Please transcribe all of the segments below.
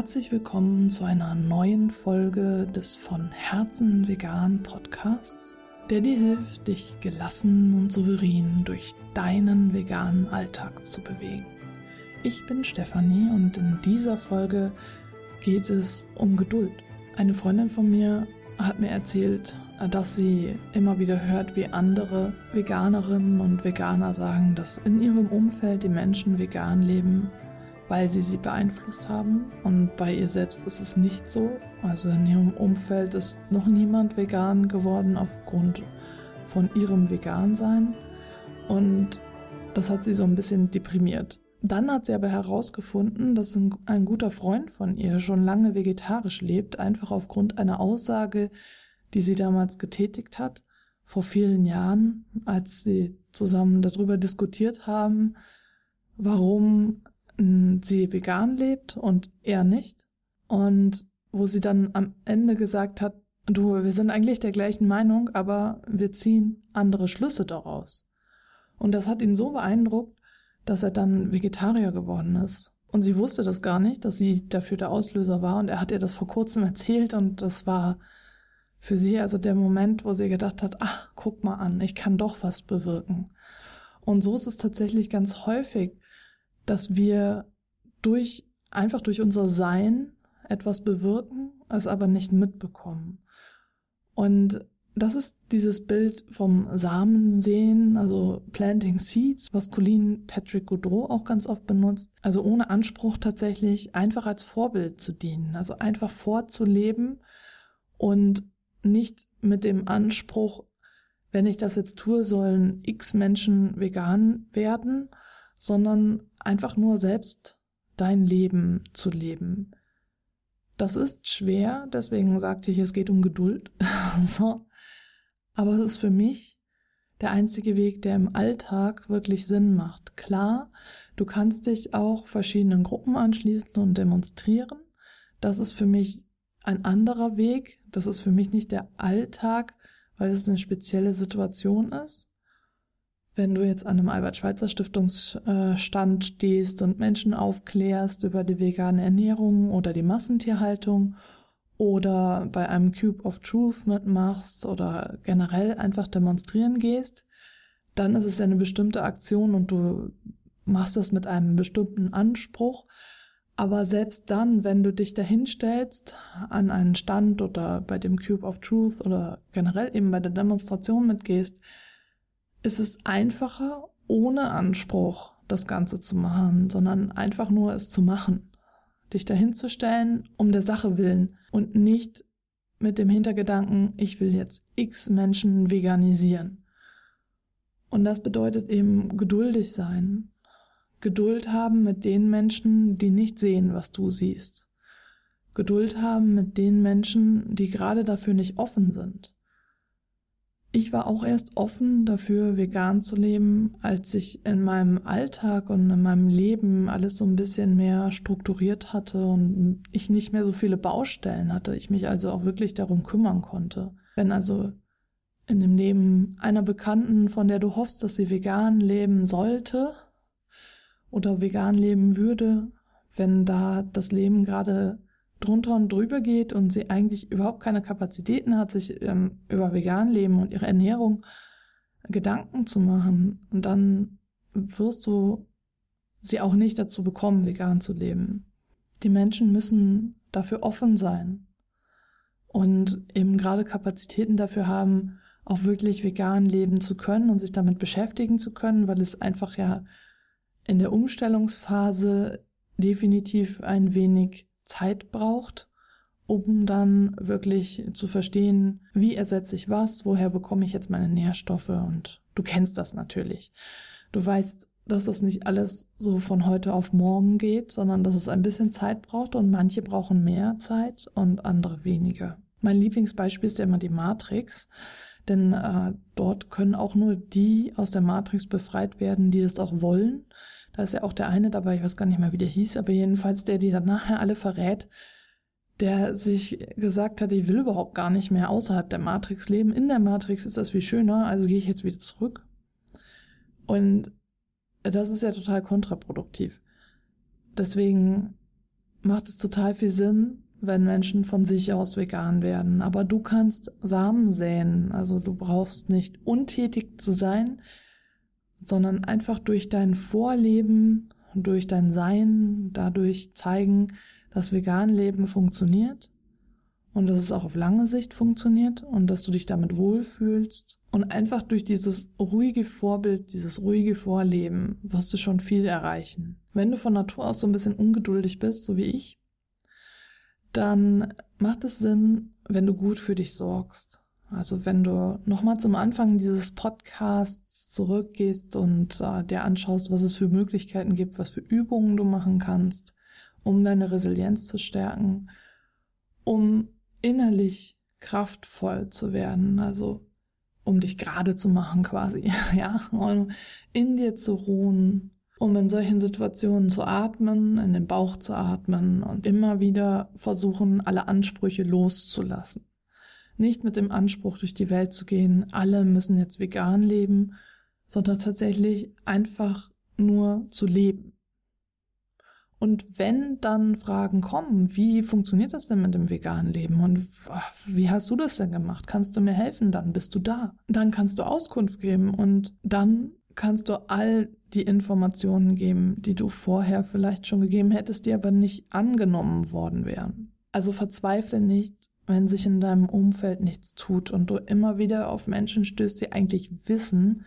Herzlich willkommen zu einer neuen Folge des von Herzen vegan Podcasts, der dir hilft, dich gelassen und souverän durch deinen veganen Alltag zu bewegen. Ich bin Stefanie und in dieser Folge geht es um Geduld. Eine Freundin von mir hat mir erzählt, dass sie immer wieder hört, wie andere Veganerinnen und Veganer sagen, dass in ihrem Umfeld die Menschen vegan leben, weil sie sie beeinflusst haben. Und bei ihr selbst ist es nicht so. Also in ihrem Umfeld ist noch niemand vegan geworden aufgrund von ihrem Vegansein. Und das hat sie so ein bisschen deprimiert. Dann hat sie aber herausgefunden, dass ein, ein, guter Freund von ihr schon lange vegetarisch lebt, einfach aufgrund einer Aussage, die sie damals getätigt hat, vor vielen Jahren, als sie zusammen darüber diskutiert haben, warum sie vegan lebt und er nicht. Und wo sie dann am Ende gesagt hat, du, wir sind eigentlich der gleichen Meinung, aber wir ziehen andere Schlüsse daraus. Und das hat ihn so beeindruckt, dass er dann Vegetarier geworden ist. Und sie wusste das gar nicht, dass sie dafür der Auslöser war. Und er hat ihr das vor kurzem erzählt und das war für sie also der Moment, wo sie gedacht hat, ach, guck mal an, ich kann doch was bewirken. Und so ist es tatsächlich ganz häufig, dass wir durch, einfach durch unser Sein etwas bewirken, es aber nicht mitbekommen. Und das ist dieses Bild vom Samensehen, also Planting Seeds, was Colleen Patrick Goudreau auch ganz oft benutzt. Also ohne Anspruch tatsächlich einfach als Vorbild zu dienen, also einfach vorzuleben und nicht mit dem Anspruch, wenn ich das jetzt tue, sollen x Menschen vegan werden, sondern einfach nur selbst dein Leben zu leben. Das ist schwer, deswegen sagte ich, es geht um Geduld. so. Aber es ist für mich der einzige Weg, der im Alltag wirklich Sinn macht. Klar, du kannst dich auch verschiedenen Gruppen anschließen und demonstrieren. Das ist für mich ein anderer Weg. Das ist für mich nicht der Alltag, weil es eine spezielle Situation ist. Wenn du jetzt an einem Albert-Schweitzer-Stiftungsstand stehst und Menschen aufklärst über die vegane Ernährung oder die Massentierhaltung oder bei einem Cube of Truth mitmachst oder generell einfach demonstrieren gehst, dann ist es eine bestimmte Aktion und du machst das mit einem bestimmten Anspruch. Aber selbst dann, wenn du dich dahinstellst an einen Stand oder bei dem Cube of Truth oder generell eben bei der Demonstration mitgehst, ist es einfacher, ohne Anspruch das Ganze zu machen, sondern einfach nur es zu machen. Dich dahinzustellen, um der Sache willen und nicht mit dem Hintergedanken, ich will jetzt x Menschen veganisieren. Und das bedeutet eben geduldig sein, Geduld haben mit den Menschen, die nicht sehen, was du siehst. Geduld haben mit den Menschen, die gerade dafür nicht offen sind. Ich war auch erst offen dafür, vegan zu leben, als ich in meinem Alltag und in meinem Leben alles so ein bisschen mehr strukturiert hatte und ich nicht mehr so viele Baustellen hatte, ich mich also auch wirklich darum kümmern konnte. Wenn also in dem Leben einer Bekannten, von der du hoffst, dass sie vegan leben sollte, oder vegan leben würde, wenn da das Leben gerade drunter und drüber geht und sie eigentlich überhaupt keine Kapazitäten hat, sich ähm, über vegan leben und ihre Ernährung Gedanken zu machen. Und dann wirst du sie auch nicht dazu bekommen, vegan zu leben. Die Menschen müssen dafür offen sein und eben gerade Kapazitäten dafür haben, auch wirklich vegan leben zu können und sich damit beschäftigen zu können, weil es einfach ja in der Umstellungsphase definitiv ein wenig Zeit braucht, um dann wirklich zu verstehen, wie ersetze ich was, woher bekomme ich jetzt meine Nährstoffe und du kennst das natürlich. Du weißt, dass das nicht alles so von heute auf morgen geht, sondern dass es ein bisschen Zeit braucht und manche brauchen mehr Zeit und andere weniger. Mein Lieblingsbeispiel ist ja immer die Matrix, denn äh, dort können auch nur die aus der Matrix befreit werden, die das auch wollen da ist ja auch der eine dabei, ich weiß gar nicht mehr, wie der hieß, aber jedenfalls der, die dann nachher alle verrät, der sich gesagt hat, ich will überhaupt gar nicht mehr außerhalb der Matrix leben. In der Matrix ist das viel schöner, also gehe ich jetzt wieder zurück. Und das ist ja total kontraproduktiv. Deswegen macht es total viel Sinn, wenn Menschen von sich aus vegan werden. Aber du kannst Samen säen. Also du brauchst nicht untätig zu sein, sondern einfach durch dein Vorleben, durch dein Sein, dadurch zeigen, dass Veganleben funktioniert und dass es auch auf lange Sicht funktioniert und dass du dich damit wohlfühlst und einfach durch dieses ruhige Vorbild, dieses ruhige Vorleben wirst du schon viel erreichen. Wenn du von Natur aus so ein bisschen ungeduldig bist, so wie ich, dann macht es Sinn, wenn du gut für dich sorgst. Also wenn du nochmal zum Anfang dieses Podcasts zurückgehst und äh, dir anschaust, was es für Möglichkeiten gibt, was für Übungen du machen kannst, um deine Resilienz zu stärken, um innerlich kraftvoll zu werden, also um dich gerade zu machen quasi, ja, um in dir zu ruhen, um in solchen Situationen zu atmen, in den Bauch zu atmen und immer wieder versuchen, alle Ansprüche loszulassen. Nicht mit dem Anspruch durch die Welt zu gehen, alle müssen jetzt vegan leben, sondern tatsächlich einfach nur zu leben. Und wenn dann Fragen kommen, wie funktioniert das denn mit dem veganen Leben und wie hast du das denn gemacht? Kannst du mir helfen? Dann bist du da. Dann kannst du Auskunft geben und dann kannst du all die Informationen geben, die du vorher vielleicht schon gegeben hättest, die aber nicht angenommen worden wären. Also verzweifle nicht, wenn sich in deinem Umfeld nichts tut und du immer wieder auf Menschen stößt, die eigentlich wissen,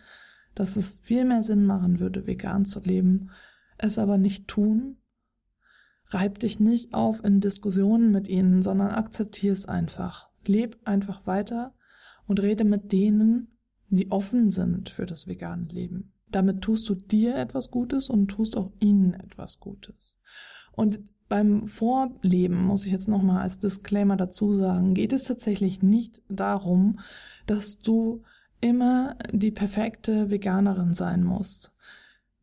dass es viel mehr Sinn machen würde, vegan zu leben, es aber nicht tun. Reib dich nicht auf in Diskussionen mit ihnen, sondern akzeptier es einfach. Leb einfach weiter und rede mit denen, die offen sind für das vegane Leben. Damit tust du dir etwas Gutes und tust auch ihnen etwas Gutes. Und beim Vorleben muss ich jetzt nochmal als Disclaimer dazu sagen, geht es tatsächlich nicht darum, dass du immer die perfekte Veganerin sein musst.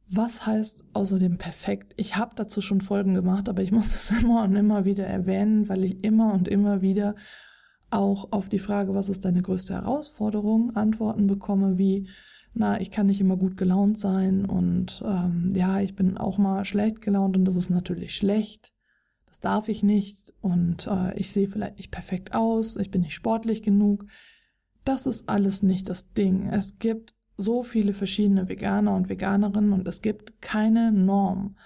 Was heißt außerdem perfekt? Ich habe dazu schon Folgen gemacht, aber ich muss es immer und immer wieder erwähnen, weil ich immer und immer wieder auch auf die Frage, was ist deine größte Herausforderung, Antworten bekomme wie, na, ich kann nicht immer gut gelaunt sein und ähm, ja, ich bin auch mal schlecht gelaunt und das ist natürlich schlecht. Das darf ich nicht und äh, ich sehe vielleicht nicht perfekt aus, ich bin nicht sportlich genug. Das ist alles nicht das Ding. Es gibt so viele verschiedene Veganer und Veganerinnen und es gibt keine Norm.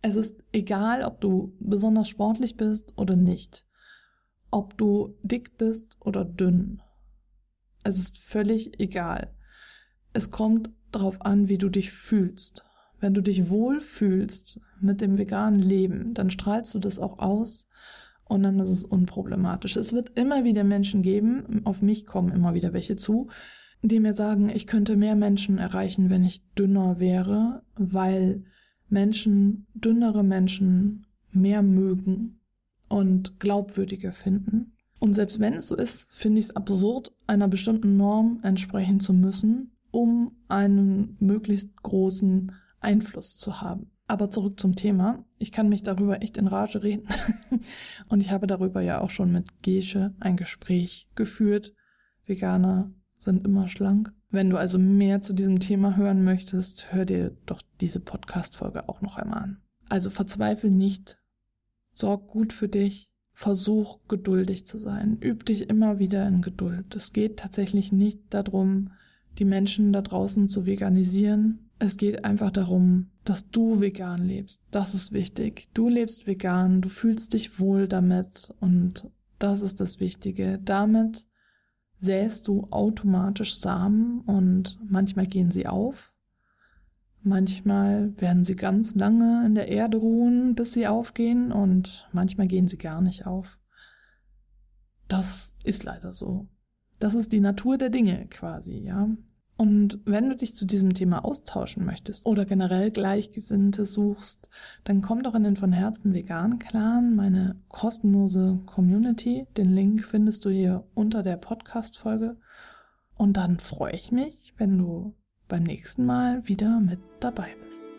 Es ist egal, ob du besonders sportlich bist oder nicht ob du dick bist oder dünn. Es ist völlig egal. Es kommt darauf an, wie du dich fühlst. Wenn du dich wohl fühlst mit dem veganen Leben, dann strahlst du das auch aus und dann ist es unproblematisch. Es wird immer wieder Menschen geben, auf mich kommen immer wieder welche zu, die mir sagen, ich könnte mehr Menschen erreichen, wenn ich dünner wäre, weil Menschen, dünnere Menschen mehr mögen und glaubwürdiger finden. Und selbst wenn es so ist, finde ich es absurd, einer bestimmten Norm entsprechen zu müssen, um einen möglichst großen Einfluss zu haben. Aber zurück zum Thema. Ich kann mich darüber echt in Rage reden. und ich habe darüber ja auch schon mit Gesche ein Gespräch geführt. Veganer sind immer schlank. Wenn du also mehr zu diesem Thema hören möchtest, hör dir doch diese Podcast-Folge auch noch einmal an. Also verzweifle nicht, Sorg gut für dich. Versuch geduldig zu sein. Üb dich immer wieder in Geduld. Es geht tatsächlich nicht darum, die Menschen da draußen zu veganisieren. Es geht einfach darum, dass du vegan lebst. Das ist wichtig. Du lebst vegan, du fühlst dich wohl damit und das ist das Wichtige. Damit säst du automatisch Samen und manchmal gehen sie auf, Manchmal werden sie ganz lange in der Erde ruhen, bis sie aufgehen und manchmal gehen sie gar nicht auf. Das ist leider so. Das ist die Natur der Dinge quasi, ja. Und wenn du dich zu diesem Thema austauschen möchtest oder generell Gleichgesinnte suchst, dann komm doch in den von Herzen vegan Clan, meine kostenlose Community. Den Link findest du hier unter der Podcast Folge. Und dann freue ich mich, wenn du beim nächsten Mal wieder mit dabei bist.